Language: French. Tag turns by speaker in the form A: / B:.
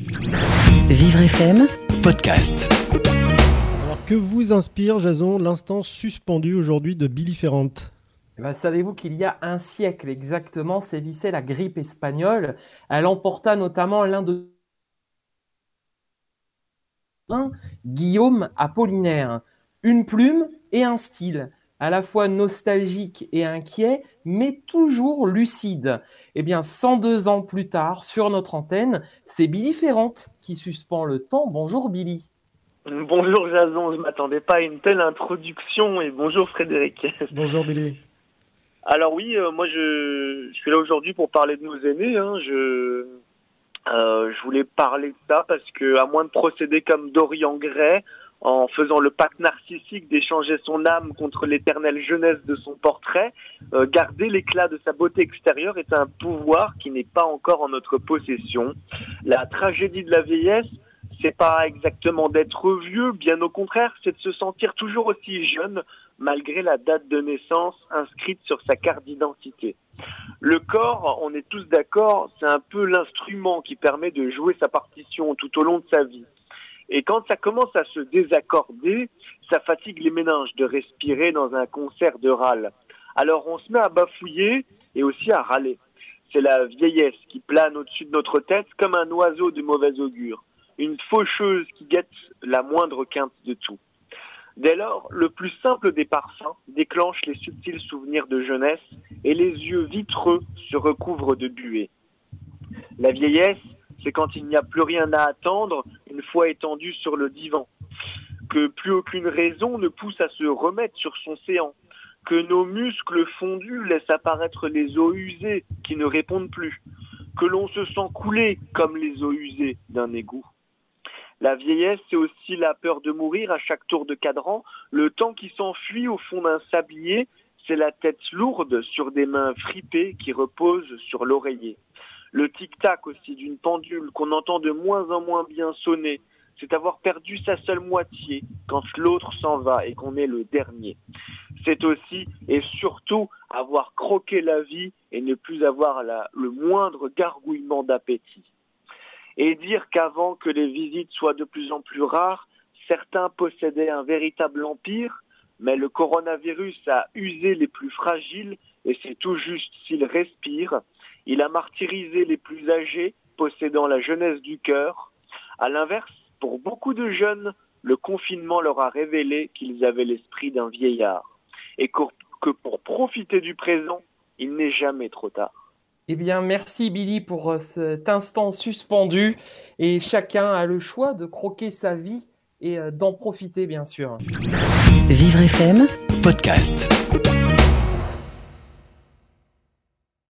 A: Vivre FM,
B: podcast.
C: Alors que vous inspire, Jason, l'instant suspendu aujourd'hui de Billy Ferrand
D: Eh ben, Savez-vous qu'il y a un siècle exactement sévissait la grippe espagnole Elle emporta notamment l'un de Guillaume Apollinaire. Une plume et un style, à la fois nostalgique et inquiet, mais toujours lucide. Eh bien, 102 ans plus tard, sur notre antenne, c'est Billy Ferrand qui suspend le temps. Bonjour Billy.
E: Bonjour Jason, je m'attendais pas à une telle introduction et bonjour Frédéric.
C: Bonjour Billy.
E: Alors oui, euh, moi je, je suis là aujourd'hui pour parler de nos aînés. Hein. Je, euh, je voulais parler de ça parce que à moins de procéder comme Dorian Gray en faisant le pacte narcissique d'échanger son âme contre l'éternelle jeunesse de son portrait, euh, garder l'éclat de sa beauté extérieure est un pouvoir qui n'est pas encore en notre possession. La tragédie de la vieillesse, c'est pas exactement d'être vieux, bien au contraire, c'est de se sentir toujours aussi jeune malgré la date de naissance inscrite sur sa carte d'identité. Le corps, on est tous d'accord, c'est un peu l'instrument qui permet de jouer sa partition tout au long de sa vie. Et quand ça commence à se désaccorder, ça fatigue les méninges de respirer dans un concert de râle. Alors on se met à bafouiller et aussi à râler. C'est la vieillesse qui plane au-dessus de notre tête comme un oiseau de mauvais augure, une faucheuse qui guette la moindre quinte de tout. Dès lors, le plus simple des parfums déclenche les subtils souvenirs de jeunesse et les yeux vitreux se recouvrent de buée. La vieillesse, c'est quand il n'y a plus rien à attendre une fois étendu sur le divan, que plus aucune raison ne pousse à se remettre sur son séant, que nos muscles fondus laissent apparaître les eaux usées qui ne répondent plus, que l'on se sent couler comme les eaux usées d'un égout. La vieillesse, c'est aussi la peur de mourir à chaque tour de cadran, le temps qui s'enfuit au fond d'un sablier, c'est la tête lourde sur des mains fripées qui reposent sur l'oreiller. Le tic-tac aussi d'une pendule qu'on entend de moins en moins bien sonner, c'est avoir perdu sa seule moitié quand l'autre s'en va et qu'on est le dernier. C'est aussi et surtout avoir croqué la vie et ne plus avoir le moindre gargouillement d'appétit. Et dire qu'avant que les visites soient de plus en plus rares, certains possédaient un véritable empire, mais le coronavirus a usé les plus fragiles et c'est tout juste s'ils respirent. Il a martyrisé les plus âgés, possédant la jeunesse du cœur. À l'inverse, pour beaucoup de jeunes, le confinement leur a révélé qu'ils avaient l'esprit d'un vieillard et que pour profiter du présent, il n'est jamais trop tard.
D: Eh bien, merci Billy pour euh, cet instant suspendu. Et chacun a le choix de croquer sa vie et euh, d'en profiter, bien sûr.
A: Vivre FM,
B: podcast.